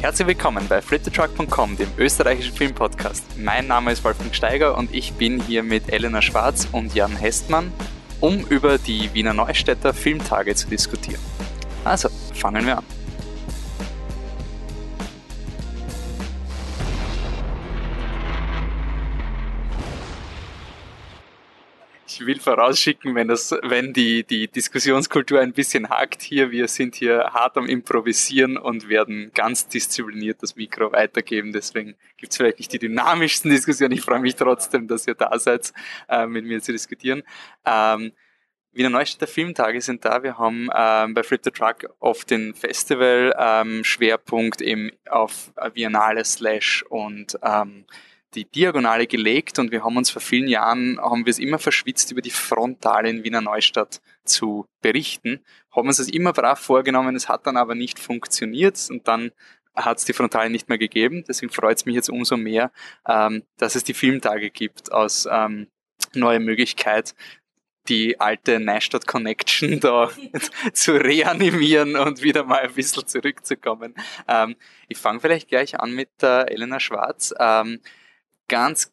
Herzlich willkommen bei fliptetruck.com, dem österreichischen Filmpodcast. Mein Name ist Wolfgang Steiger und ich bin hier mit Elena Schwarz und Jan Hestmann, um über die Wiener Neustädter Filmtage zu diskutieren. Also, fangen wir an. Will vorausschicken, wenn das, wenn die, die Diskussionskultur ein bisschen hakt hier, wir sind hier hart am Improvisieren und werden ganz diszipliniert das Mikro weitergeben. Deswegen gibt es vielleicht nicht die dynamischsten Diskussionen. Ich freue mich trotzdem, dass ihr da seid, äh, mit mir zu diskutieren. Ähm, Wiener Neustädter Filmtage sind da. Wir haben ähm, bei Flip the Truck oft den Festival ähm, Schwerpunkt eben auf Biennale Slash und ähm, die Diagonale gelegt und wir haben uns vor vielen Jahren, haben wir es immer verschwitzt, über die Frontale in Wiener Neustadt zu berichten, haben uns das immer brav vorgenommen, es hat dann aber nicht funktioniert und dann hat es die Frontale nicht mehr gegeben. Deswegen freut es mich jetzt umso mehr, ähm, dass es die Filmtage gibt aus ähm, neue Möglichkeit, die alte Neustadt Connection da zu reanimieren und wieder mal ein bisschen zurückzukommen. Ähm, ich fange vielleicht gleich an mit der Elena Schwarz. Ähm, ganz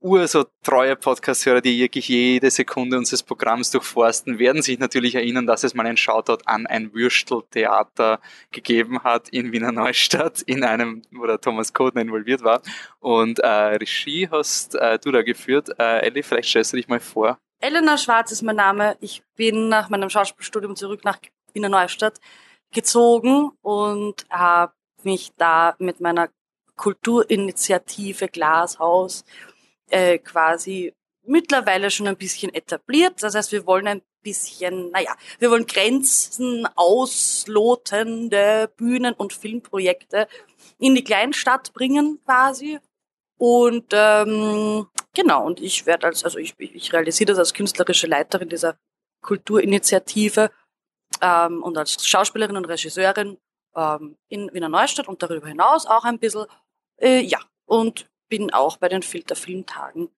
urso treue Podcast-Hörer, die wirklich jede Sekunde unseres Programms durchforsten, werden sich natürlich erinnern, dass es mal ein Shoutout an ein Würsteltheater gegeben hat in Wiener Neustadt, in einem, wo der Thomas Kodner involviert war. Und äh, Regie hast äh, du da geführt. Äh, Elli, vielleicht stellst du dich mal vor. Elena Schwarz ist mein Name. Ich bin nach meinem Schauspielstudium zurück nach Wiener Neustadt gezogen und habe mich da mit meiner Kulturinitiative Glashaus äh, quasi mittlerweile schon ein bisschen etabliert. Das heißt, wir wollen ein bisschen, naja, wir wollen Grenzen auslotende Bühnen- und Filmprojekte in die Kleinstadt bringen quasi. Und ähm, genau, und ich werde als, also ich, ich realisiere das als künstlerische Leiterin dieser Kulturinitiative ähm, und als Schauspielerin und Regisseurin ähm, in Wiener Neustadt und darüber hinaus auch ein bisschen äh, ja, und bin auch bei den Filterfilmtagen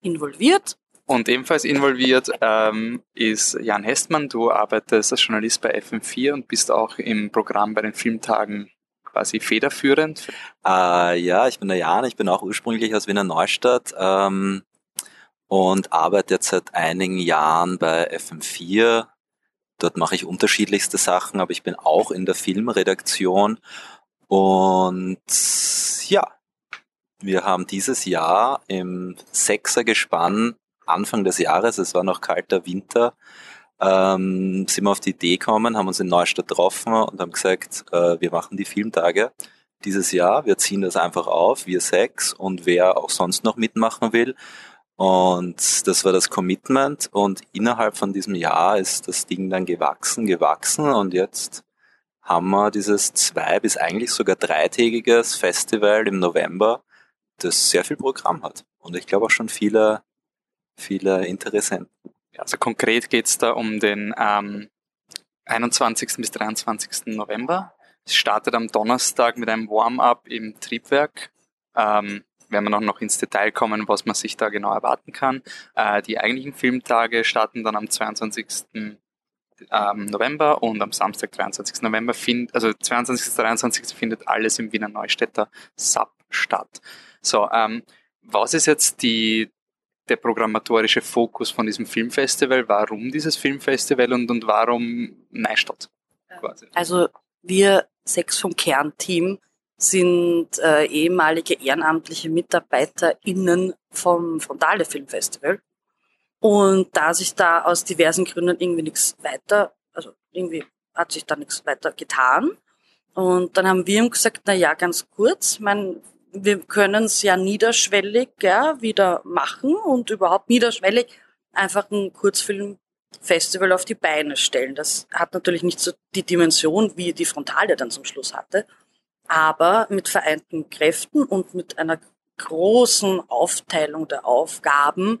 involviert. Und ebenfalls involviert ähm, ist Jan Hestmann. Du arbeitest als Journalist bei FM4 und bist auch im Programm bei den Filmtagen quasi federführend. Äh, ja, ich bin der Jan. Ich bin auch ursprünglich aus Wiener Neustadt ähm, und arbeite jetzt seit einigen Jahren bei FM4. Dort mache ich unterschiedlichste Sachen, aber ich bin auch in der Filmredaktion und ja, wir haben dieses Jahr im Sechser-Gespann Anfang des Jahres, es war noch kalter Winter, ähm, sind wir auf die Idee gekommen, haben uns in Neustadt getroffen und haben gesagt, äh, wir machen die Filmtage dieses Jahr, wir ziehen das einfach auf, wir sechs und wer auch sonst noch mitmachen will. Und das war das Commitment und innerhalb von diesem Jahr ist das Ding dann gewachsen, gewachsen und jetzt haben wir dieses zwei- bis eigentlich sogar dreitägiges Festival im November, das sehr viel Programm hat. Und ich glaube auch schon viele, viele Interessenten. Also konkret geht es da um den ähm, 21. bis 23. November. Es startet am Donnerstag mit einem Warm-up im Triebwerk. Ähm, werden wir noch ins Detail kommen, was man sich da genau erwarten kann. Äh, die eigentlichen Filmtage starten dann am 22 ähm, November und am Samstag, 23. November, find, also 22. 23. findet alles im Wiener Neustädter Sub statt. So, ähm, was ist jetzt die, der programmatorische Fokus von diesem Filmfestival? Warum dieses Filmfestival und, und warum Neustadt? Quasi? Also wir sechs vom Kernteam sind äh, ehemalige ehrenamtliche MitarbeiterInnen vom Frontale Filmfestival. Und da sich da aus diversen Gründen irgendwie nichts weiter, also irgendwie hat sich da nichts weiter getan. Und dann haben wir ihm gesagt, na ja, ganz kurz, mein, wir können es ja niederschwellig ja, wieder machen und überhaupt niederschwellig einfach ein Kurzfilmfestival auf die Beine stellen. Das hat natürlich nicht so die Dimension, wie die Frontale dann zum Schluss hatte, aber mit vereinten Kräften und mit einer großen Aufteilung der Aufgaben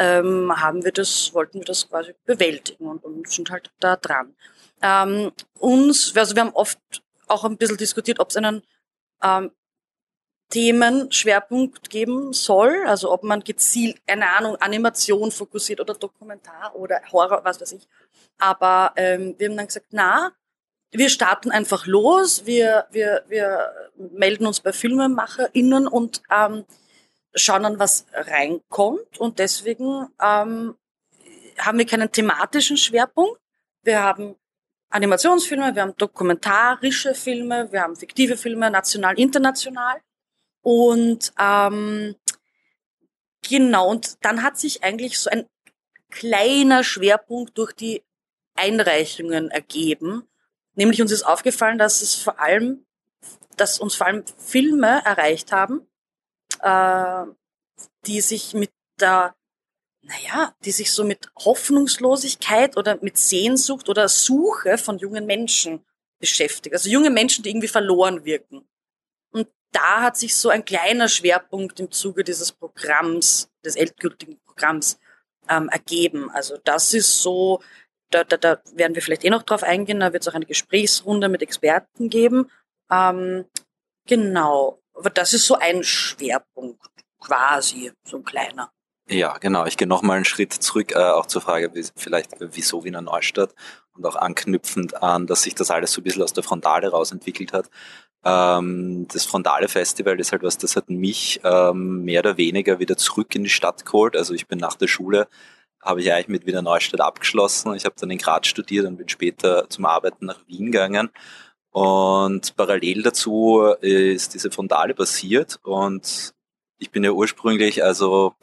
ähm, haben wir das, wollten wir das quasi bewältigen und, und sind halt da dran. Ähm, uns, also wir haben oft auch ein bisschen diskutiert, ob es einen ähm, Themenschwerpunkt geben soll, also ob man gezielt, eine Ahnung, Animation fokussiert oder Dokumentar oder Horror, was weiß ich. Aber ähm, wir haben dann gesagt, na, wir starten einfach los, wir, wir, wir melden uns bei FilmemacherInnen und ähm, schauen dann, was reinkommt. Und deswegen ähm, haben wir keinen thematischen Schwerpunkt. Wir haben Animationsfilme, wir haben dokumentarische Filme, wir haben fiktive Filme, national, international. Und ähm, genau, und dann hat sich eigentlich so ein kleiner Schwerpunkt durch die Einreichungen ergeben. Nämlich uns ist aufgefallen, dass es vor allem, dass uns vor allem Filme erreicht haben, äh, die sich mit der, naja, die sich so mit Hoffnungslosigkeit oder mit Sehnsucht oder Suche von jungen Menschen beschäftigen. Also junge Menschen, die irgendwie verloren wirken. Und da hat sich so ein kleiner Schwerpunkt im Zuge dieses Programms, des endgültigen Programms, ähm, ergeben. Also das ist so, da, da, da werden wir vielleicht eh noch drauf eingehen, da wird es auch eine Gesprächsrunde mit Experten geben. Ähm, genau, aber das ist so ein Schwerpunkt quasi, so ein kleiner. Ja, genau. Ich gehe nochmal einen Schritt zurück, äh, auch zur Frage, wie, vielleicht wieso Wiener Neustadt und auch anknüpfend an, dass sich das alles so ein bisschen aus der Frontale raus entwickelt hat. Ähm, das Frontale Festival ist halt was, das hat mich ähm, mehr oder weniger wieder zurück in die Stadt geholt. Also ich bin nach der Schule, habe ich eigentlich mit Wiener Neustadt abgeschlossen. Ich habe dann in Graz studiert und bin später zum Arbeiten nach Wien gegangen. Und parallel dazu ist diese Frontale passiert und ich bin ja ursprünglich, also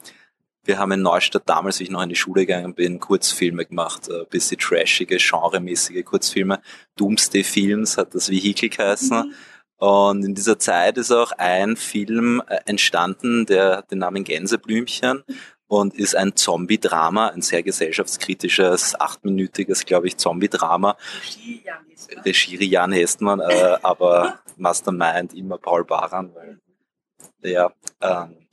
wir haben in Neustadt damals, wie ich noch in die Schule gegangen bin, Kurzfilme gemacht, ein bisschen trashige, genremäßige Kurzfilme. Doomsday Films hat das Vehikel geheißen. Mhm. Und in dieser Zeit ist auch ein Film äh, entstanden, der hat den Namen Gänseblümchen und ist ein Zombie-Drama, ein sehr gesellschaftskritisches, achtminütiges, glaube ich, Zombie-Drama. Regie Jan Hestmann, äh, aber Mastermind immer Paul Baran, weil ja, ähm,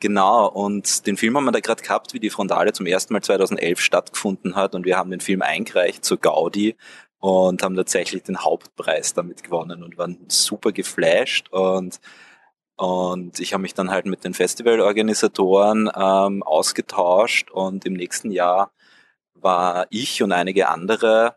Genau, und den Film haben wir da gerade gehabt, wie die Frontale zum ersten Mal 2011 stattgefunden hat und wir haben den Film eingereicht zur Gaudi und haben tatsächlich den Hauptpreis damit gewonnen und waren super geflasht und und ich habe mich dann halt mit den Festivalorganisatoren ähm, ausgetauscht und im nächsten Jahr war ich und einige andere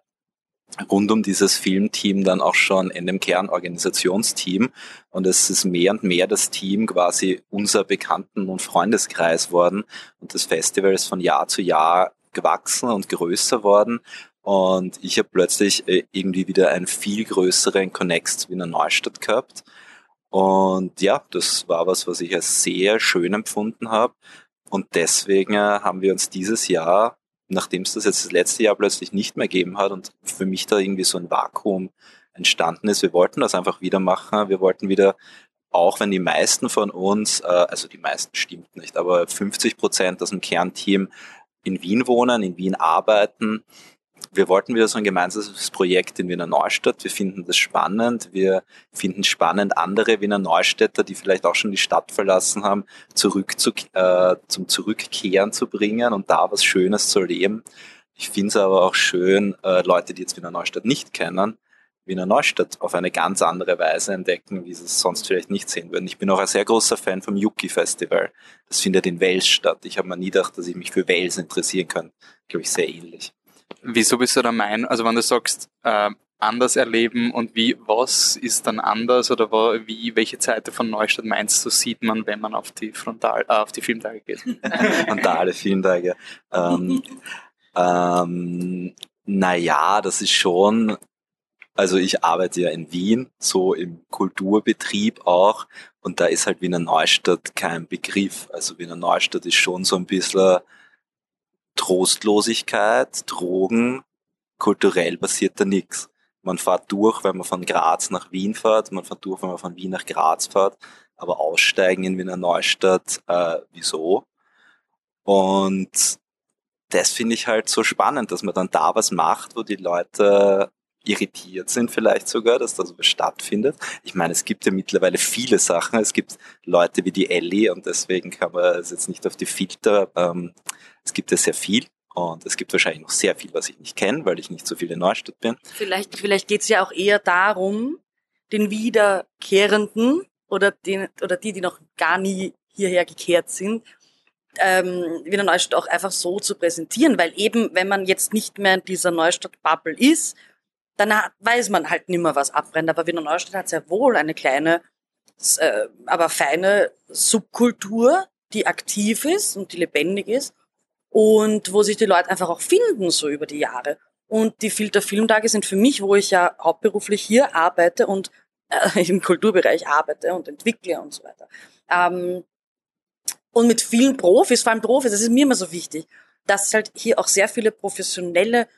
rund um dieses Filmteam dann auch schon in dem Kernorganisationsteam. Und es ist mehr und mehr das Team quasi unser Bekannten- und Freundeskreis worden. Und das Festival ist von Jahr zu Jahr gewachsen und größer worden. Und ich habe plötzlich äh, irgendwie wieder einen viel größeren Connex zu Wiener Neustadt gehabt. Und ja, das war was, was ich als sehr schön empfunden habe. Und deswegen äh, haben wir uns dieses Jahr nachdem es das jetzt das letzte Jahr plötzlich nicht mehr gegeben hat und für mich da irgendwie so ein Vakuum entstanden ist, wir wollten das einfach wieder machen. Wir wollten wieder, auch wenn die meisten von uns, äh, also die meisten stimmt nicht, aber 50 Prozent aus dem Kernteam in Wien wohnen, in Wien arbeiten, wir wollten wieder so ein gemeinsames Projekt in Wiener Neustadt. Wir finden das spannend. Wir finden spannend, andere Wiener Neustädter, die vielleicht auch schon die Stadt verlassen haben, zurück zu, äh, zum Zurückkehren zu bringen und da was Schönes zu erleben. Ich finde es aber auch schön, äh, Leute, die jetzt Wiener Neustadt nicht kennen, Wiener Neustadt auf eine ganz andere Weise entdecken, wie sie es sonst vielleicht nicht sehen würden. Ich bin auch ein sehr großer Fan vom Yuki Festival. Das findet in Wels statt. Ich habe mir nie gedacht, dass ich mich für Wels interessieren kann. Glaube ich, sehr ähnlich. Wieso bist du der Meinung, also wenn du sagst, äh, anders erleben und wie, was ist dann anders oder wie, welche Seite von Neustadt meinst du, sieht man, wenn man auf die Frontal, äh, auf die Filmtage geht? Frontale Filmtage. Ähm, ähm, naja, das ist schon, also ich arbeite ja in Wien, so im Kulturbetrieb auch, und da ist halt Wiener Neustadt kein Begriff. Also Wiener Neustadt ist schon so ein bisschen, Trostlosigkeit, Drogen, kulturell passiert da nichts. Man fährt durch, wenn man von Graz nach Wien fährt, man fährt durch, wenn man von Wien nach Graz fährt, aber aussteigen in Wiener Neustadt, äh, wieso? Und das finde ich halt so spannend, dass man dann da was macht, wo die Leute irritiert sind vielleicht sogar, dass das was stattfindet. Ich meine, es gibt ja mittlerweile viele Sachen. Es gibt Leute wie die Ellie und deswegen kann man es jetzt nicht auf die Filter ähm, es gibt ja sehr viel und es gibt wahrscheinlich noch sehr viel, was ich nicht kenne, weil ich nicht so viel in Neustadt bin. Vielleicht, vielleicht geht es ja auch eher darum, den Wiederkehrenden oder, den, oder die, die noch gar nie hierher gekehrt sind, ähm, Wiener Neustadt auch einfach so zu präsentieren, weil eben, wenn man jetzt nicht mehr in dieser Neustadt-Bubble ist, dann weiß man halt nimmer, was abbrennt. Aber Wiener Neustadt hat sehr wohl eine kleine, äh, aber feine Subkultur, die aktiv ist und die lebendig ist und wo sich die Leute einfach auch finden so über die Jahre. Und die Filter Filmtage sind für mich, wo ich ja hauptberuflich hier arbeite und äh, im Kulturbereich arbeite und entwickle und so weiter. Ähm, und mit vielen Profis, vor allem Profis, das ist mir immer so wichtig, dass halt hier auch sehr viele professionelle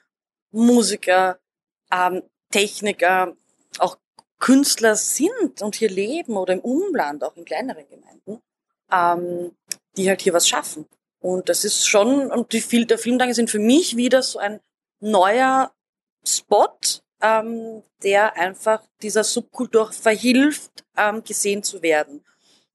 Musiker, ähm, Techniker, auch Künstler sind und hier leben oder im Umland, auch in kleineren Gemeinden, ähm, die halt hier was schaffen. Und das ist schon, und die Fil der Filmtage sind für mich wieder so ein neuer Spot, ähm, der einfach dieser Subkultur verhilft, ähm, gesehen zu werden.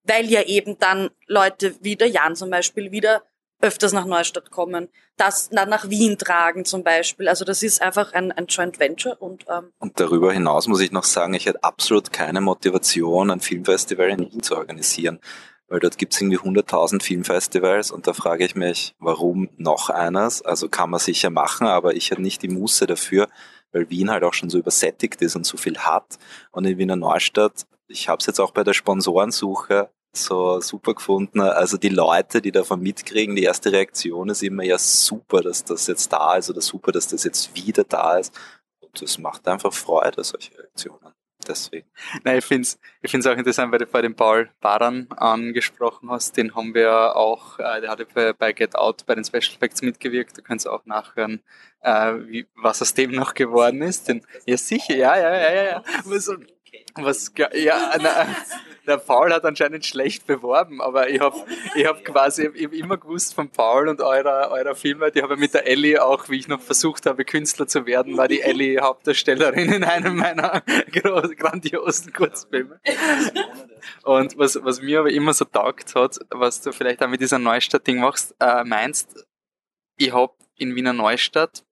Weil ja eben dann Leute wie der Jan zum Beispiel wieder öfters nach Neustadt kommen, das nach Wien tragen zum Beispiel. Also das ist einfach ein, ein Joint Venture und ähm und darüber hinaus muss ich noch sagen, ich hätte absolut keine Motivation, ein Filmfestival in Wien zu organisieren weil dort gibt es irgendwie 100.000 Filmfestivals und da frage ich mich, warum noch eines? Also kann man sicher machen, aber ich hätte nicht die Muße dafür, weil Wien halt auch schon so übersättigt ist und so viel hat. Und in Wiener Neustadt, ich habe es jetzt auch bei der Sponsorensuche so super gefunden. Also die Leute, die davon mitkriegen, die erste Reaktion ist immer ja super, dass das jetzt da ist oder super, dass das jetzt wieder da ist. Und das macht einfach Freude, solche Reaktionen deswegen. Nein, ich finde es ich find's auch interessant, weil du bei dem Paul Baran angesprochen hast. Den haben wir auch, äh, der hat bei, bei Get Out bei den Special Effects mitgewirkt. Du kannst auch nachhören, äh, wie, was aus dem noch geworden ist. Den, ja, sicher, ja, ja, ja, ja. ja. Was, ja, na, der Paul hat anscheinend schlecht beworben, aber ich habe ich hab quasi ich hab immer gewusst von Paul und eurer, eurer Filme, die habe mit der Ellie auch, wie ich noch versucht habe, Künstler zu werden, war die Ellie Hauptdarstellerin in einem meiner grandiosen Kurzfilme. Und was, was mir aber immer so taugt hat, was du vielleicht auch mit dieser Neustadt-Ding machst, äh, meinst, ich habe in Wiener Neustadt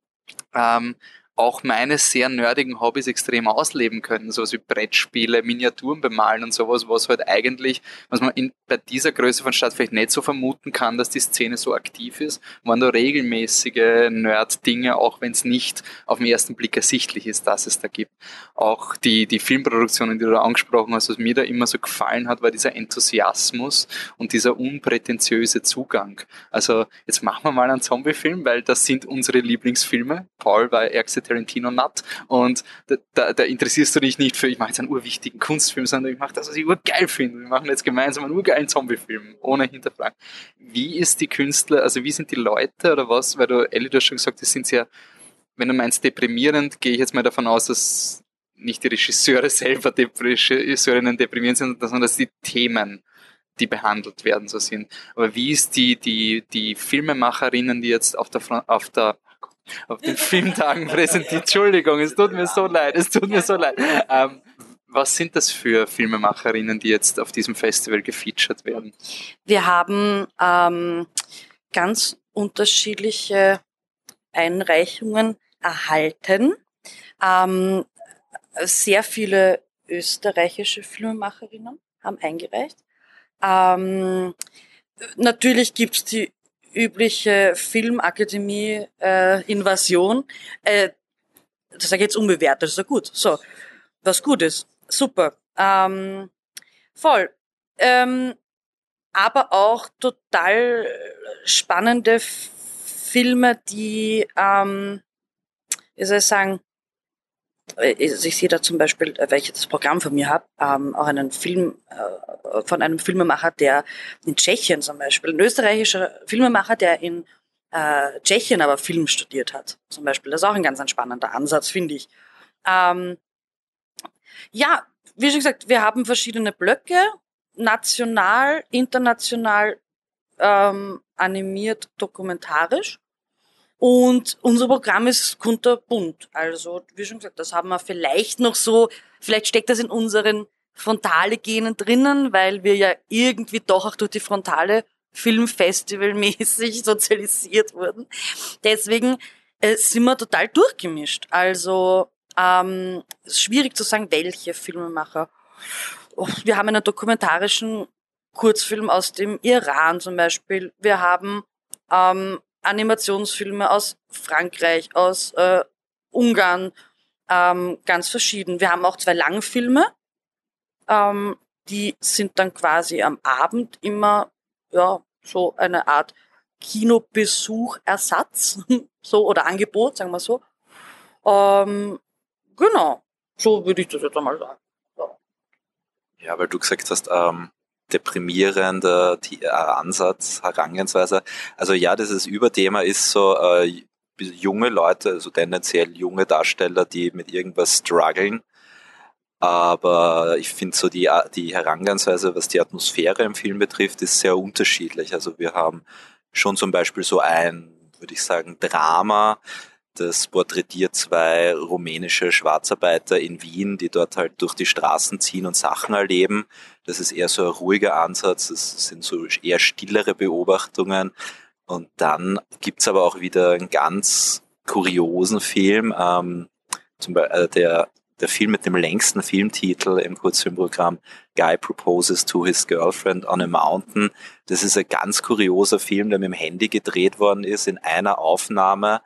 ähm, auch meine sehr nerdigen Hobbys extrem ausleben können, sowas wie Brettspiele, Miniaturen bemalen und sowas, was halt eigentlich, was man in, bei dieser Größe von Stadt vielleicht nicht so vermuten kann, dass die Szene so aktiv ist, waren da regelmäßige Nerd-Dinge, auch wenn es nicht auf den ersten Blick ersichtlich ist, dass es da gibt. Auch die, die Filmproduktionen, die du da angesprochen hast, was mir da immer so gefallen hat, war dieser Enthusiasmus und dieser unprätentiöse Zugang. Also jetzt machen wir mal einen Zombie-Film, weil das sind unsere Lieblingsfilme. Paul war ärgste Tarantino Nut und da, da, da interessierst du dich nicht für, ich mache jetzt einen urwichtigen Kunstfilm, sondern ich mache das, was ich urgeil finde. Wir machen jetzt gemeinsam einen urgeilen Zombie-Film, ohne hinterfragen. Wie ist die Künstler, also wie sind die Leute oder was, weil du, Ellie, du hast schon gesagt, die sind sehr, wenn du meinst deprimierend, gehe ich jetzt mal davon aus, dass nicht die Regisseure selber, Regisseurinnen deprimierend sind, sondern dass die Themen die behandelt werden, so sind. Aber wie ist die, die, die Filmemacherinnen, die jetzt auf der, auf der auf den Filmtagen präsentiert. Entschuldigung, es tut mir so leid, es tut mir so leid. Ähm, was sind das für Filmemacherinnen, die jetzt auf diesem Festival gefeatured werden? Wir haben ähm, ganz unterschiedliche Einreichungen erhalten. Ähm, sehr viele österreichische Filmemacherinnen haben eingereicht. Ähm, natürlich gibt's die übliche Filmakademie-Invasion. Äh, äh, das sage ich jetzt unbewertet, das ist ja gut. So, was gut ist. Super. Ähm, voll. Ähm, aber auch total spannende Filme, die, ähm, wie soll ich sagen, ich sehe da zum Beispiel, äh, weil ich das Programm von mir habe, ähm, auch einen Film äh, von einem Filmemacher, der in Tschechien zum Beispiel, ein österreichischer Filmemacher, der in äh, Tschechien aber Film studiert hat, zum Beispiel. Das ist auch ein ganz spannender Ansatz, finde ich. Ähm, ja, wie schon gesagt, wir haben verschiedene Blöcke, national, international ähm, animiert, dokumentarisch. Und unser Programm ist kunterbunt. Also, wie schon gesagt, das haben wir vielleicht noch so, vielleicht steckt das in unseren frontale Genen drinnen, weil wir ja irgendwie doch auch durch die frontale Filmfestival-mäßig sozialisiert wurden. Deswegen äh, sind wir total durchgemischt. Also ähm, schwierig zu sagen, welche Filmemacher. Oh, wir haben einen dokumentarischen Kurzfilm aus dem Iran zum Beispiel. Wir haben ähm, Animationsfilme aus Frankreich, aus äh, Ungarn, Ähm, ganz verschieden. Wir haben auch zwei Langfilme. Ähm, die sind dann quasi am Abend immer ja so eine Art Kinobesuchersatz, so oder Angebot, sagen wir so. Ähm, genau, so würde ich das jetzt einmal sagen. Ja, weil du gesagt hast, ähm, deprimierender äh, Ansatz, Herangehensweise. Also ja, dieses Überthema ist so äh, junge Leute, also tendenziell junge Darsteller, die mit irgendwas strugglen. Aber ich finde so die, die Herangehensweise, was die Atmosphäre im Film betrifft, ist sehr unterschiedlich. Also wir haben schon zum Beispiel so ein, würde ich sagen, Drama, das porträtiert zwei rumänische Schwarzarbeiter in Wien, die dort halt durch die Straßen ziehen und Sachen erleben. Das ist eher so ein ruhiger Ansatz, das sind so eher stillere Beobachtungen. Und dann gibt's aber auch wieder einen ganz kuriosen Film, ähm, zum Beispiel äh, der, der Film mit dem längsten Filmtitel im Kurzfilmprogramm, Guy Proposes to His Girlfriend on a Mountain. Das ist ein ganz kurioser Film, der mit dem Handy gedreht worden ist, in einer Aufnahme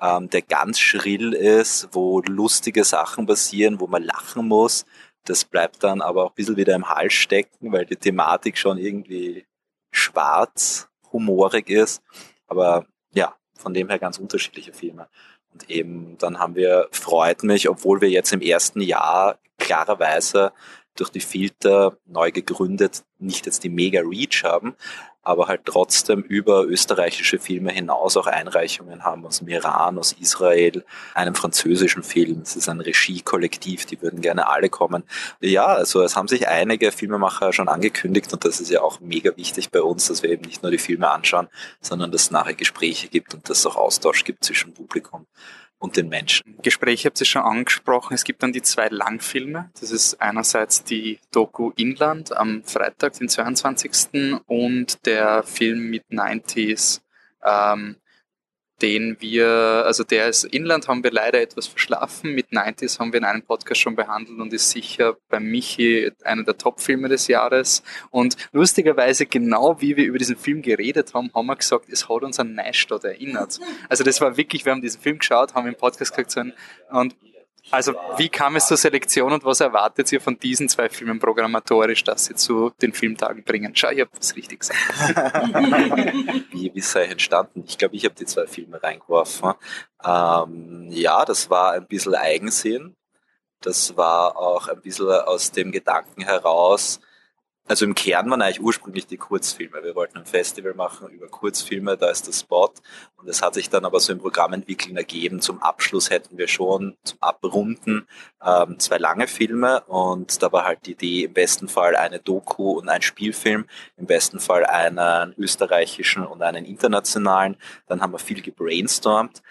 ähm, der ganz schrill ist, wo lustige Sachen passieren, wo man lachen muss. Das bleibt dann aber auch ein bisschen wieder im Hals stecken, weil die Thematik schon irgendwie schwarz, humorig ist. Aber ja, von dem her ganz unterschiedliche Filme. Und eben dann haben wir, freut mich, obwohl wir jetzt im ersten Jahr klarerweise durch die Filter neu gegründet nicht jetzt die mega Reach haben, aber halt trotzdem über österreichische Filme hinaus auch Einreichungen haben aus dem Iran, aus Israel, einem französischen Film. Es ist ein Regie-Kollektiv, die würden gerne alle kommen. Ja, also es haben sich einige Filmemacher schon angekündigt und das ist ja auch mega wichtig bei uns, dass wir eben nicht nur die Filme anschauen, sondern dass es nachher Gespräche gibt und dass es auch Austausch gibt zwischen Publikum und den Menschen. Gespräche habt ihr schon angesprochen. Es gibt dann die zwei Langfilme. Das ist einerseits die Doku Inland am Freitag, den 22. und der Film mit 90s ähm, den wir, also der ist Inland haben wir leider etwas verschlafen. Mit 90s haben wir in einem Podcast schon behandelt und ist sicher bei Michi einer der Top-Filme des Jahres. Und lustigerweise, genau wie wir über diesen Film geredet haben, haben wir gesagt, es hat uns an Neustadt erinnert. Also das war wirklich, wir haben diesen Film geschaut, haben im Podcast gesagt und also wie kam es zur Selektion und was erwartet ihr von diesen zwei Filmen programmatorisch, dass sie zu den Filmtagen bringen? Schau, ich habe das richtig gesagt. wie, wie sei entstanden? Ich glaube, ich habe die zwei Filme reingeworfen. Ähm, ja, das war ein bisschen Eigensinn. Das war auch ein bisschen aus dem Gedanken heraus, also im Kern waren eigentlich ursprünglich die Kurzfilme. Wir wollten ein Festival machen über Kurzfilme, da ist der Spot. Und es hat sich dann aber so im Programmentwickeln ergeben. Zum Abschluss hätten wir schon zum Abrunden ähm, zwei lange Filme. Und da war halt die Idee, im besten Fall eine Doku und ein Spielfilm, im besten Fall einen österreichischen und einen internationalen. Dann haben wir viel gebrainstormt.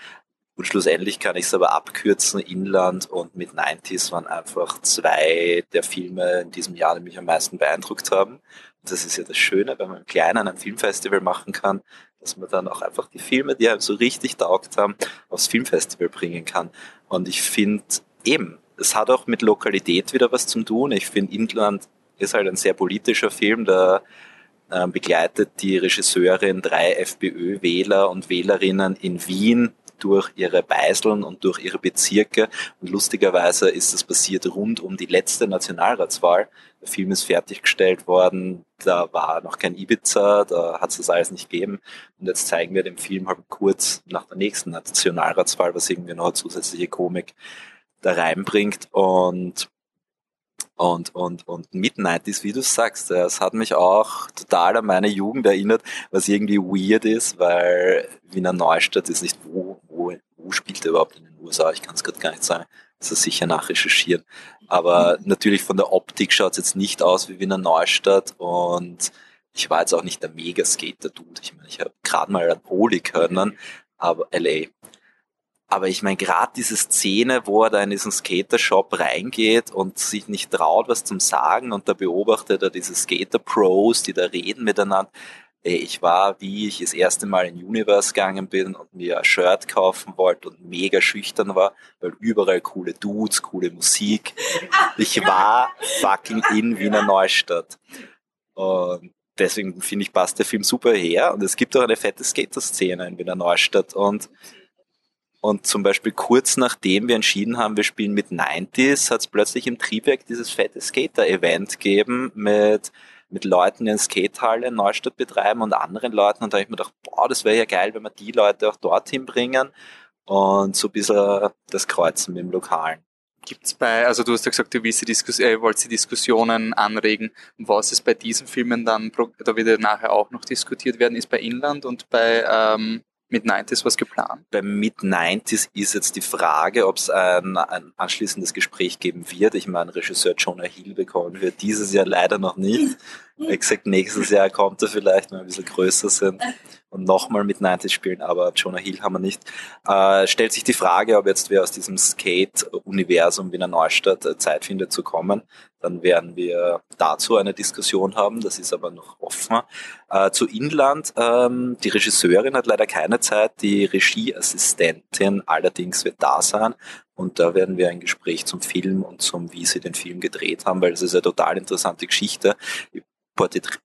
Und schlussendlich kann ich es aber abkürzen. Inland und mit 90s waren einfach zwei der Filme in diesem Jahr, die mich am meisten beeindruckt haben. Und das ist ja das Schöne, wenn man im Kleinen ein Filmfestival machen kann, dass man dann auch einfach die Filme, die einem so richtig taugt haben, aufs Filmfestival bringen kann. Und ich finde eben, es hat auch mit Lokalität wieder was zu tun. Ich finde, Inland ist halt ein sehr politischer Film, der äh, begleitet die Regisseurin drei FPÖ-Wähler und Wählerinnen in Wien durch ihre Beiseln und durch ihre Bezirke. Und lustigerweise ist es passiert rund um die letzte Nationalratswahl. Der Film ist fertiggestellt worden, da war noch kein Ibiza, da hat es das alles nicht gegeben. Und jetzt zeigen wir den Film halt kurz nach der nächsten Nationalratswahl, was irgendwie noch eine zusätzliche Komik da reinbringt. Und und, und, und Midnight ist, wie du sagst, es hat mich auch total an meine Jugend erinnert, was irgendwie weird ist, weil Wiener Neustadt ist nicht, wo, wo, wo spielt er überhaupt in den USA? Ich kann es gerade gar nicht sagen. Das ist sicher nachrecherchieren. Aber natürlich von der Optik schaut es jetzt nicht aus wie Wiener Neustadt und ich war jetzt auch nicht der Mega-Skater-Dude. Ich meine, ich habe gerade mal an Poli können, aber LA. Aber ich meine, gerade diese Szene, wo er da in diesen Skater-Shop reingeht und sich nicht traut, was zum Sagen und da beobachtet er diese Skater-Pros, die da reden miteinander. Ey, ich war, wie ich das erste Mal in Universe gegangen bin und mir ein Shirt kaufen wollte und mega schüchtern war, weil überall coole Dudes, coole Musik. Ich war fucking in Wiener Neustadt. Und deswegen finde ich, passt der Film super her. Und es gibt auch eine fette Skater-Szene in Wiener Neustadt. Und Und zum Beispiel kurz nachdem wir entschieden haben, wir spielen mit 90s, hat es plötzlich im Triebwerk dieses fette Skater-Event gegeben mit, mit Leuten, eine Skatehalle in Neustadt betreiben und anderen Leuten. Und da habe ich mir gedacht, boah, das wäre ja geil, wenn wir die Leute auch dorthin bringen und so ein bisschen das Kreuzen mit dem Lokalen. Gibt's bei, also du hast ja gesagt, du willst die, Diskus äh, wolltest die Diskussionen anregen. Was ist bei diesen Filmen dann, da wird ja nachher auch noch diskutiert werden, ist bei Inland und bei ähm, Mid-90s was geplant? Bei Mid-90s ist jetzt die Frage, ob es ein, ein, anschließendes Gespräch geben wird. Ich meine, Regisseur Jonah Hill bekommen wir dieses Jahr leider noch nicht. Wie gesagt, nächstes Jahr kommt er vielleicht, wenn wir ein bisschen größer sind und nochmal mit 90 spielen, aber Jonah Hill haben wir nicht. Äh, stellt sich die Frage, ob jetzt wer aus diesem Skate-Universum Wiener Neustadt äh, Zeit findet zu kommen. Dann werden wir dazu eine Diskussion haben, das ist aber noch offen. Äh, zu Inland, ähm, die Regisseurin hat leider keine Zeit, die Regieassistentin allerdings wird da sein. Und da werden wir ein Gespräch zum Film und zum, wie sie den Film gedreht haben, weil es ist eine total interessante Geschichte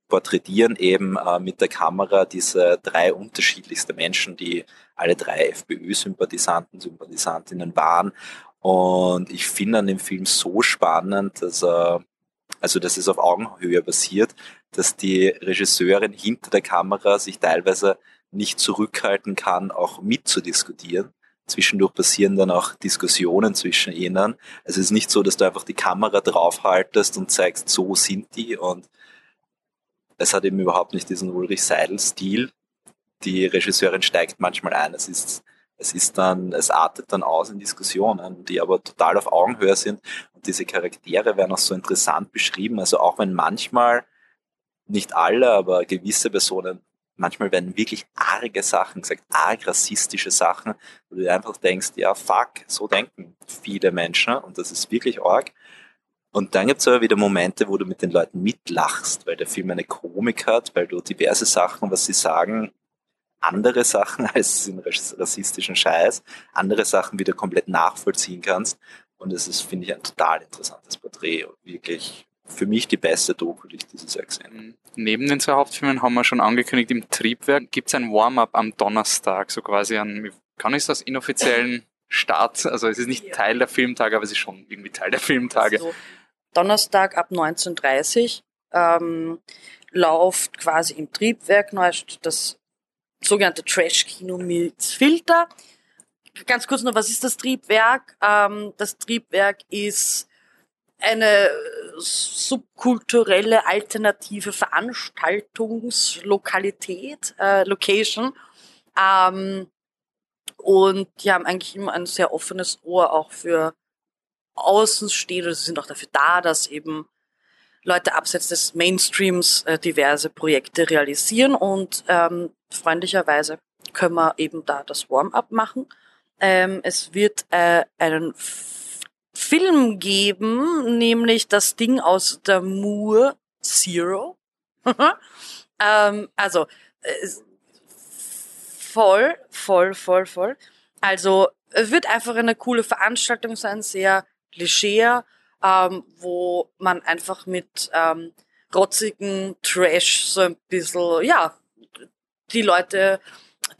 porträtieren eben äh, mit der Kamera diese drei unterschiedlichste Menschen, die alle drei FPÖ-Sympathisanten, Sympathisantinnen waren. Und ich finde an dem Film so spannend, dass er, also dass es auf Augenhöhe basiert, dass die Regisseurin hinter der Kamera sich teilweise nicht zurückhalten kann, auch mitzudiskutieren. Zwischendurch passieren dann auch Diskussionen zwischen ihnen. Also es ist nicht so, dass du einfach die Kamera draufhaltest und zeigst, so sind die und es hat eben überhaupt nicht diesen Ulrich Seidel-Stil. Die Regisseurin steigt manchmal ein. Es ist, es ist dann, es artet dann aus in Diskussionen, die aber total auf Augenhöhe sind. Und diese Charaktere werden auch so interessant beschrieben. Also auch wenn manchmal, nicht alle, aber gewisse Personen, manchmal werden wirklich arge Sachen gesagt, arg rassistische Sachen, wo du einfach denkst, ja, fuck, so denken viele Menschen und das ist wirklich arg. Und dann gibt es aber wieder Momente, wo du mit den Leuten mitlachst, weil der Film eine Komik hat, weil du diverse Sachen, was sie sagen, andere Sachen als den rassistischen Scheiß, andere Sachen wieder komplett nachvollziehen kannst. Und es ist, finde ich, ein total interessantes Porträt und wirklich für mich die beste Doku, die ich dieses Jahr gesehen habe. Neben den zwei Hauptfilmen haben wir schon angekündigt, im Triebwerk gibt es ein Warm-up am Donnerstag, so quasi an, kann ich das inoffiziellen Start, also es ist nicht Teil der Filmtage, aber es ist schon irgendwie Teil der Filmtage. So, Donnerstag ab 19.30 ähm, läuft quasi im Triebwerk das sogenannte Trash-Kino mit Filter. Ganz kurz noch, was ist das Triebwerk? Ähm, das Triebwerk ist eine subkulturelle alternative Veranstaltungslokalität, äh, Location. Ähm, und die haben eigentlich immer ein sehr offenes Ohr auch für außen stehen oder sie sind auch dafür da, dass eben Leute abseits des Mainstreams äh, diverse Projekte realisieren und ähm, freundlicherweise können wir eben da das Warm-up machen. Ähm, es wird äh, einen F Film geben, nämlich das Ding aus der Moore Zero. ähm, also äh, voll, voll, voll, voll. Also es wird einfach eine coole Veranstaltung sein, sehr leger, ähm, wo man einfach mit ähm, rotzigen Trash so ein bisschen, ja, die Leute,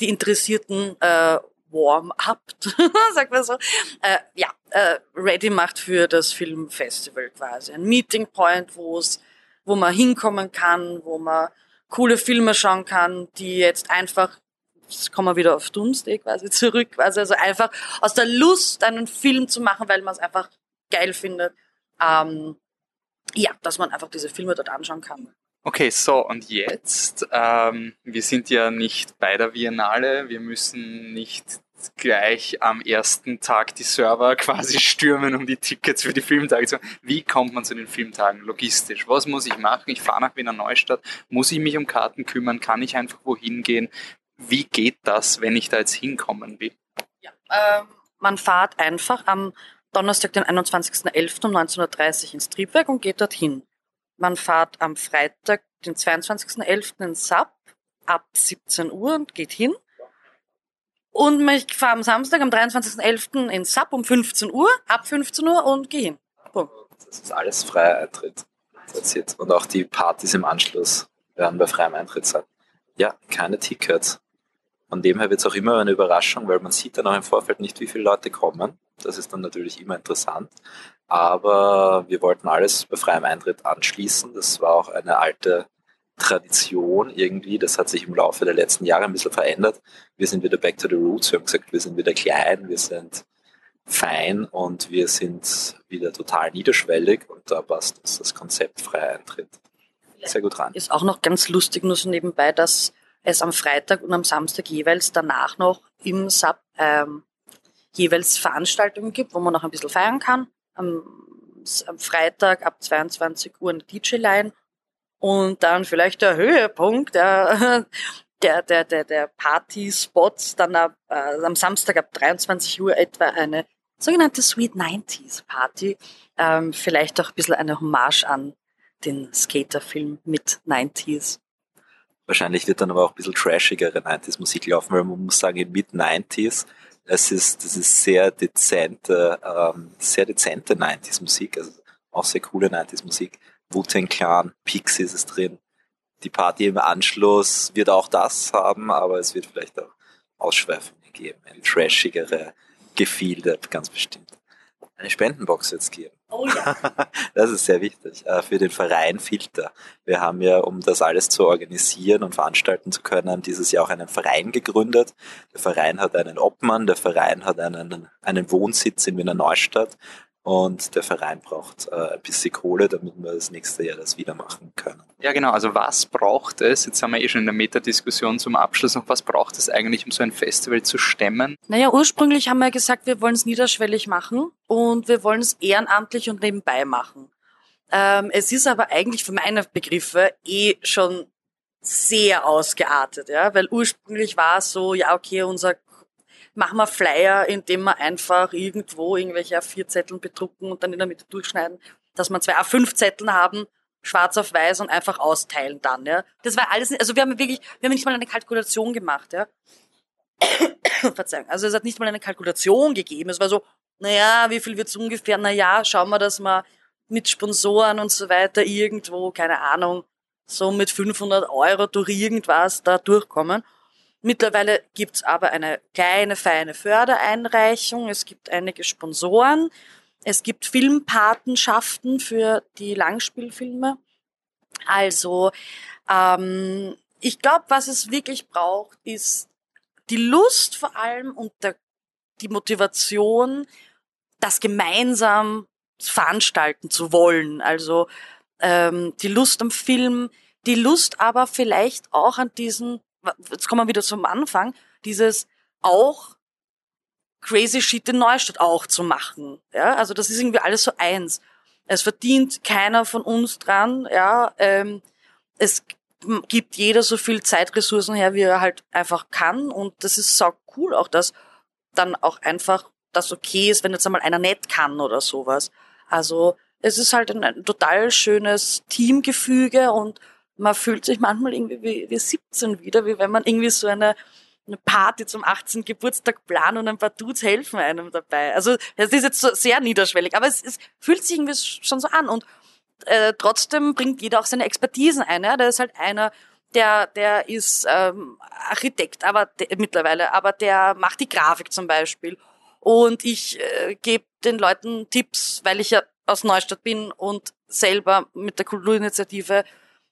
die Interessierten äh, warm up, sagt man so, äh, ja, äh, ready macht für das Filmfestival quasi. Ein Meeting Point, wo es, wo man hinkommen kann, wo man coole Filme schauen kann, die jetzt einfach jetzt kommen wir wieder auf Doomsday quasi zurück, quasi also einfach aus der Lust einen Film zu machen, weil man es einfach geil findet. Ähm, ja, dass man einfach diese Filme dort anschauen kann. Okay, so und jetzt, ähm, wir sind ja nicht bei der Biennale, wir müssen nicht gleich am ersten Tag die Server quasi stürmen, um die Tickets für die Filmtage zu machen. Wie kommt man zu den Filmtagen logistisch? Was muss ich machen? Ich fahre nach Wiener Neustadt. Muss ich mich um Karten kümmern? Kann ich einfach wohin gehen? Wie geht das, wenn ich da jetzt hinkommen will? Ja, ähm, man fahrt einfach am Donnerstag, den 21.11. um 19.30 Uhr ins Triebwerk und geht dorthin. Man fährt am Freitag, den 22.11. in Sap ab 17 Uhr und geht hin. Und ich fahre am Samstag, am 23.11. in Sap um 15 Uhr, ab 15 Uhr und gehe hin. Punkt. Das ist alles freier Eintritt. Und auch die Partys im Anschluss werden bei freiem Eintritt sein. Ja, keine Tickets. Von dem her wird es auch immer eine Überraschung, weil man sieht dann auch im Vorfeld nicht, wie viele Leute kommen. Das ist dann natürlich immer interessant. Aber wir wollten alles bei freiem Eintritt anschließen. Das war auch eine alte Tradition irgendwie. Das hat sich im Laufe der letzten Jahre ein bisschen verändert. Wir sind wieder back to the roots. Wir haben gesagt, wir sind wieder klein, wir sind fein und wir sind wieder total niederschwellig und da passt das, das Konzept freier Eintritt sehr gut rein. Ist auch noch ganz lustig, nur so nebenbei, dass es am Freitag und am Samstag jeweils danach noch im Sub ähm, jeweils Veranstaltungen gibt, wo man noch ein bisschen feiern kann. Am, am Freitag ab 22 Uhr eine DJ-Line und dann vielleicht der Höhepunkt der, der, der, der, der Party-Spots, dann ab, äh, am Samstag ab 23 Uhr etwa eine sogenannte Sweet 90s Party. Ähm, vielleicht auch ein bisschen eine Hommage an den Skaterfilm mit 90s. Wahrscheinlich wird dann aber auch ein bisschen trashigere 90s Musik laufen, weil man muss sagen, mit 90s, es ist, das ist sehr dezente, ähm, sehr dezente 90s Musik, also auch sehr coole 90s Musik. Wu-Tang Clan, Pixies ist drin. Die Party im Anschluss wird auch das haben, aber es wird vielleicht auch Ausschweifungen geben, eine trashigere Gefilde, ganz bestimmt. Eine Spendenbox jetzt geben. Oh ja. Das ist sehr wichtig äh, für den Verein Filter. Wir haben ja, um das alles zu organisieren und veranstalten zu können, dieses Jahr auch einen Verein gegründet. Der Verein hat einen Obmann, der Verein hat einen, einen Wohnsitz in Wiener Neustadt und der Verein braucht äh, ein bisschen Kohle, damit wir das nächste Jahr das wieder machen können. Ja, genau. Also was braucht es? Jetzt haben wir eh schon in der Metadiskussion zum Abschluss noch, was braucht es eigentlich, um so ein Festival zu stemmen? Naja, ursprünglich haben wir gesagt, wir wollen es niederschwellig machen und wir wollen es ehrenamtlich und nebenbei machen. Ähm, es ist aber eigentlich für meine Begriffe eh schon sehr ausgeartet, ja, weil ursprünglich war es so, ja, okay, unser machen wir Flyer, indem wir einfach irgendwo irgendwelche A4-Zettel bedrucken und dann in der Mitte durchschneiden, dass wir zwei A5-Zettel haben, schwarz auf weiß und einfach austeilen dann, ja. Das war alles, also wir haben wirklich, wir haben nicht mal eine Kalkulation gemacht, ja. Verzeihung. Also es hat nicht mal eine Kalkulation gegeben. Es war so, naja, wie viel wird's ungefähr? Naja, schauen wir, dass wir mit Sponsoren und so weiter irgendwo, keine Ahnung, so mit 500 Euro durch irgendwas da durchkommen. Mittlerweile gibt's aber eine kleine, feine Fördereinreichung. Es gibt einige Sponsoren. Es gibt Filmpatenschaften für die Langspielfilme. Also ähm, ich glaube, was es wirklich braucht, ist die Lust vor allem und der, die Motivation, das gemeinsam veranstalten zu wollen. Also ähm, die Lust am Film, die Lust aber vielleicht auch an diesen jetzt kommen wir wieder zum Anfang, dieses auch crazy shit in Neustadt auch zu machen. Ja, also das ist irgendwie alles so eins. Es verdient keiner von uns dran, ja, ähm, es gibt jeder so viel Zeitressourcen her, wie er halt einfach kann und das ist so cool auch, dass dann auch einfach das okay ist, wenn jetzt einmal einer nicht kann oder sowas. Also es ist halt ein, ein total schönes Teamgefüge und man fühlt sich manchmal irgendwie wie, wie 17 wieder, wie wenn man irgendwie so eine, eine Party zum 18. Geburtstag planen und ein paar Dudes helfen einem dabei. Also das ist jetzt so sehr niederschwellig, aber es, es fühlt sich irgendwie schon so an und äh, trotzdem bringt jeder auch seine Expertisen ein. Ja? Der ist halt einer, der, der ist ähm, Architekt, aber der, mittlerweile, aber der macht die Grafik zum Beispiel. Und ich äh, gebe den Leuten Tipps, weil ich ja aus Neustadt bin und selber mit der Kulturinitiative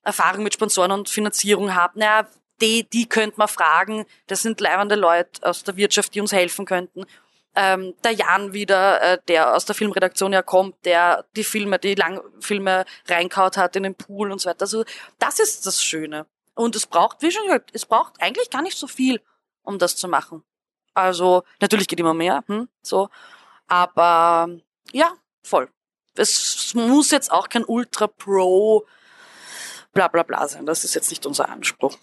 Erfahrung mit Sponsoren und Finanzierung habe, naja, die, die könnte man fragen. Das sind leibende Leute aus der Wirtschaft, die uns helfen könnten. Ähm, der Jan wieder, äh, der aus der Filmredaktion ja kommt, der die Filme, die Langfilme reinkaut hat in den Pool und so weiter. Also das ist das Schöne. Und es braucht, wie schon gesagt, es braucht eigentlich gar nicht so viel, um das zu machen. Also natürlich geht immer mehr, hm, so. Aber ja, voll. Es muss jetzt auch kein Ultra Pro bla bla bla sein. Das ist jetzt nicht unser Anspruch.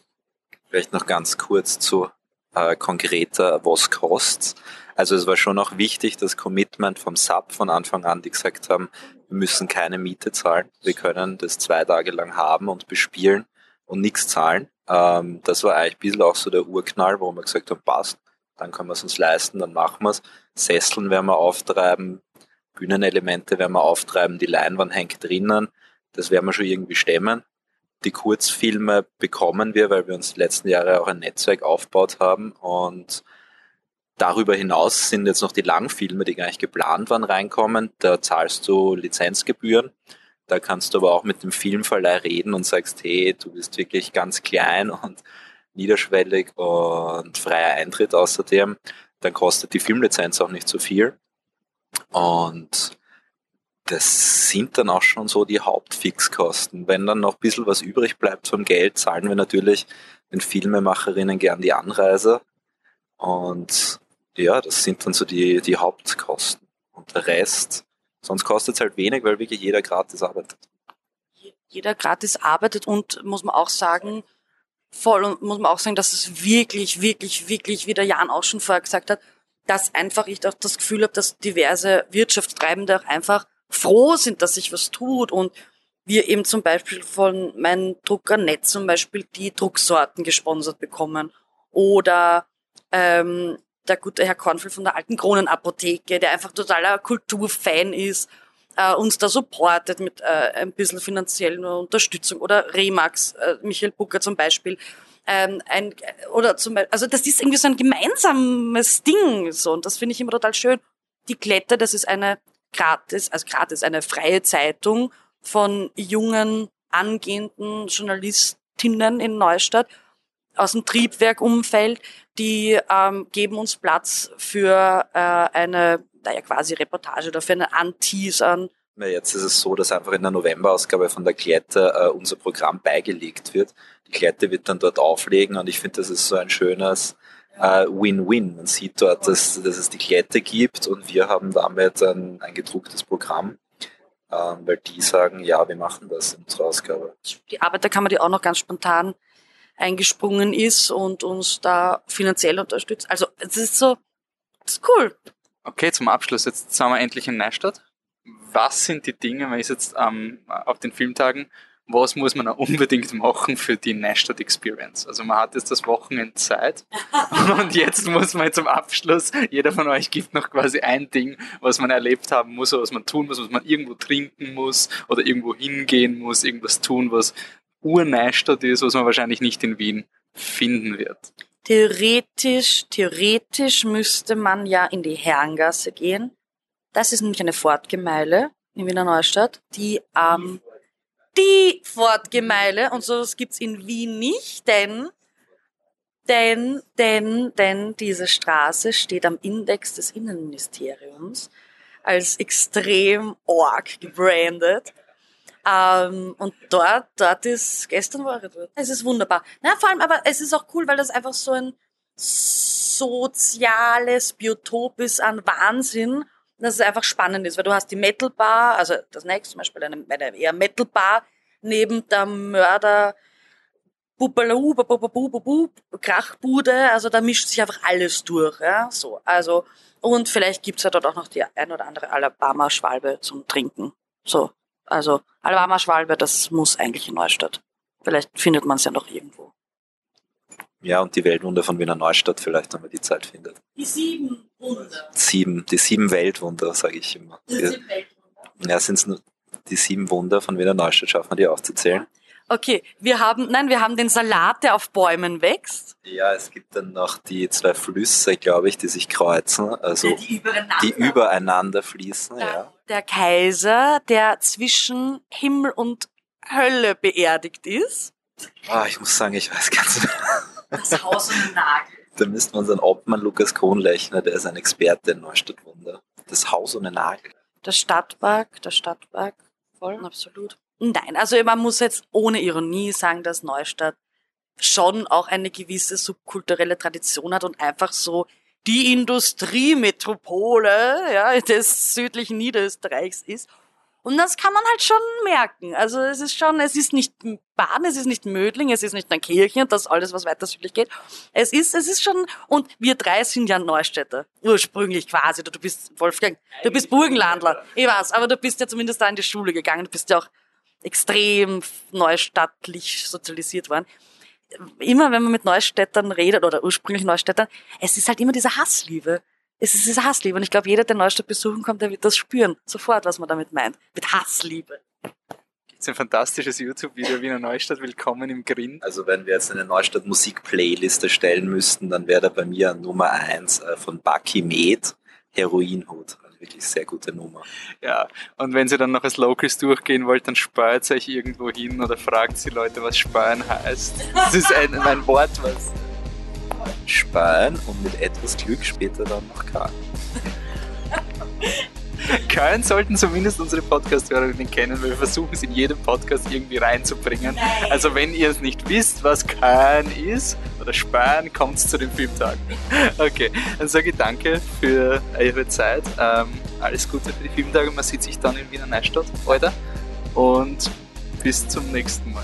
Vielleicht noch ganz kurz zu äh, konkreter, was kostet. Also es war schon auch wichtig, das Commitment vom SAP von Anfang an, die gesagt haben, wir müssen keine Miete zahlen. Wir können das zwei Tage lang haben und bespielen und nichts zahlen. Ähm, das war eigentlich ein bisschen auch so der Urknall, wo wir gesagt haben, passt, dann können wir es uns leisten, dann machen wir es. Sesseln werden wir auftreiben, Bühnenelemente werden wir auftreiben, die Leinwand hängt drinnen, das werden wir schon irgendwie stemmen. Die Kurzfilme bekommen wir, weil wir uns die letzten Jahre auch ein Netzwerk aufgebaut haben und darüber hinaus sind jetzt noch die Langfilme, die gar nicht geplant waren, reinkommen. Da zahlst du Lizenzgebühren. Da kannst du aber auch mit dem Filmverleih reden und sagst, hey, du bist wirklich ganz klein und niederschwellig und freier Eintritt außerdem. Dann kostet die Filmlizenz auch nicht so viel. Und das sind dann auch schon so die Hauptfixkosten. Wenn dann noch ein bisschen was übrig bleibt vom Geld, zahlen wir natürlich den Filmemacherinnen gern die Anreise. Und ja, das sind dann so die, die Hauptkosten. Und der Rest, sonst kostet es halt wenig, weil wirklich jeder gratis arbeitet. Jeder gratis arbeitet und muss man auch sagen, voll und muss man auch sagen, dass es wirklich, wirklich, wirklich, wie der Jan auch schon vorher gesagt hat, dass einfach ich auch das Gefühl habe, dass diverse Wirtschaftstreibende auch einfach froh sind, dass sich was tut und wir eben zum Beispiel von meinem Druckernetz zum Beispiel die Drucksorten gesponsert bekommen oder ähm, der gute Herr Kornfeld von der Alten Kronenapotheke, der einfach totaler Kulturfan ist, äh, uns da supportet mit äh, ein bisschen finanzieller Unterstützung oder Remax, äh, Michael Bucker zum Beispiel. Ähm, ein, oder zum Beispiel, also das ist irgendwie so ein gemeinsames Ding, so, und das finde ich immer total schön. Die Klette, das ist eine gratis, also gratis, eine freie Zeitung von jungen, angehenden Journalistinnen in Neustadt aus dem Triebwerkumfeld, die ähm, geben uns Platz für äh, eine, naja, quasi Reportage oder für eine Anteasern. Jetzt ist es so, dass einfach in der Novemberausgabe von der Klette äh, unser Programm beigelegt wird. Die Klette wird dann dort auflegen und ich finde, das ist so ein schönes Win-Win. Man sieht dort, dass, dass es die Klette gibt und wir haben damit ein, ein gedrucktes Programm, ähm, weil die sagen, ja, wir machen das in unserer Ausgabe. Die Arbeiterkammer, die auch noch ganz spontan eingesprungen ist und uns da finanziell unterstützt. Also es ist so, es ist cool. Okay, zum Abschluss, jetzt sind wir endlich in Neustadt. Was sind die Dinge, man ist jetzt ähm, auf den Filmtagen, was muss man unbedingt machen für die Neustadt Experience? Also man hat jetzt das Wochenende Zeit und jetzt muss man zum Abschluss, jeder von euch gibt noch quasi ein Ding, was man erlebt haben muss, was man tun muss, was man irgendwo trinken muss oder irgendwo hingehen muss, irgendwas tun, was Urneistadt ist, was man wahrscheinlich nicht in Wien finden wird. Theoretisch, theoretisch müsste man ja in die Herrengasse gehen. Das ist nämlich eine Fortgemeile in Wiener Neustadt, die am ähm, die Fortgemeile und sowas gibt's in Wien nicht, denn denn, denn, denn diese Straße steht am Index des Innenministeriums als extrem org gebrandet. Ähm, und dort, dort ist, gestern war ich dort. Es ist wunderbar. Na, vor allem, aber es ist auch cool, weil das einfach so ein soziales Biotop ist an Wahnsinn, dass es einfach spannend ist, weil du hast die Metal Bar, also das nächste zum Beispiel eine, eine eher Metal Bar neben der Mörder Bubalu, Krachbude, also da mischt sich einfach alles durch, ja, so, also, und vielleicht gibt's ja dort auch noch die ein oder andere Alabama-Schwalbe zum Trinken, so, also Alabama-Schwalbe, das muss eigentlich in Neustadt. Vielleicht findet man es ja noch irgendwo. Ja, und die Weltwunder von Wiener Neustadt vielleicht, wenn man die Zeit findet. Die sieben. Sieben, die sieben Weltwunder, sage ich immer. Die sieben Weltwunder. Ja, sind es nur die sieben Wunder von Wiener Neustadt, schaffen wir die aufzuzählen? Okay, wir haben, nein, wir haben den Salat, der auf Bäumen wächst. Ja, es gibt dann noch die zwei Flüsse, glaube ich, die sich kreuzen, also ja, die, übereinander. die übereinander fließen, ja. ja. Der Kaiser, der zwischen Himmel und Hölle beerdigt ist. Ah, ich muss sagen, ich weiß ganz. Das Haus und den Nagel. Da müsste man unseren Obmann Lukas Kronlechner, der ist ein Experte in Neustadtwunder. Das Haus ohne Nagel. Der Stadtpark, der Stadtpark, voll, absolut. Nein, also man muss jetzt ohne Ironie sagen, dass Neustadt schon auch eine gewisse subkulturelle Tradition hat und einfach so die Industriemetropole ja, des südlichen Niederösterreichs ist. Und das kann man halt schon merken. Also es ist schon, es ist nicht Baden, es ist nicht Mödling, es ist nicht ein Kirchen, das alles, was weiter südlich geht. Es ist, es ist schon, und wir drei sind ja Neustädter. Ursprünglich quasi. Du bist, Wolfgang, du bist Burgenlandler. Ich weiß, aber du bist ja zumindest da in die Schule gegangen. Du bist ja auch extrem neustadt,lich sozialisiert worden. Immer wenn man mit Neustädtern redet oder ursprünglich Neustädtern, es ist halt immer diese Hassliebe. Es ist Hassliebe. Und ich glaube, jeder, der Neustadt besuchen kommt, der wird das spüren. Sofort, was man damit meint. Mit Hassliebe. ist ein fantastisches YouTube-Video, Wiener Neustadt, willkommen im Grind. Also wenn wir jetzt eine Neustadt Musik-Playlist erstellen müssten, dann wäre da bei mir Nummer eins äh, von Bucky Med, Heroinhut. Wirklich sehr gute Nummer. Ja, und wenn Sie dann noch als Locals durchgehen wollt, dann spart euch irgendwo hin oder fragt Sie Leute, was Sparen heißt. Das ist ein, ein Wort, was... Sparen und mit etwas Glück später dann noch K. Köln sollten zumindest unsere Podcast-Hörerinnen kennen, weil wir versuchen es in jedem Podcast irgendwie reinzubringen. Nein. Also wenn ihr es nicht wisst, was Köln ist oder Sparen, kommt zu den Filmtagen. Okay, dann sage ich danke für eure Zeit. Ähm, alles Gute für die Filmtage. Man sieht sich dann in Wiener Neustadt, Alter. Und bis zum nächsten Mal.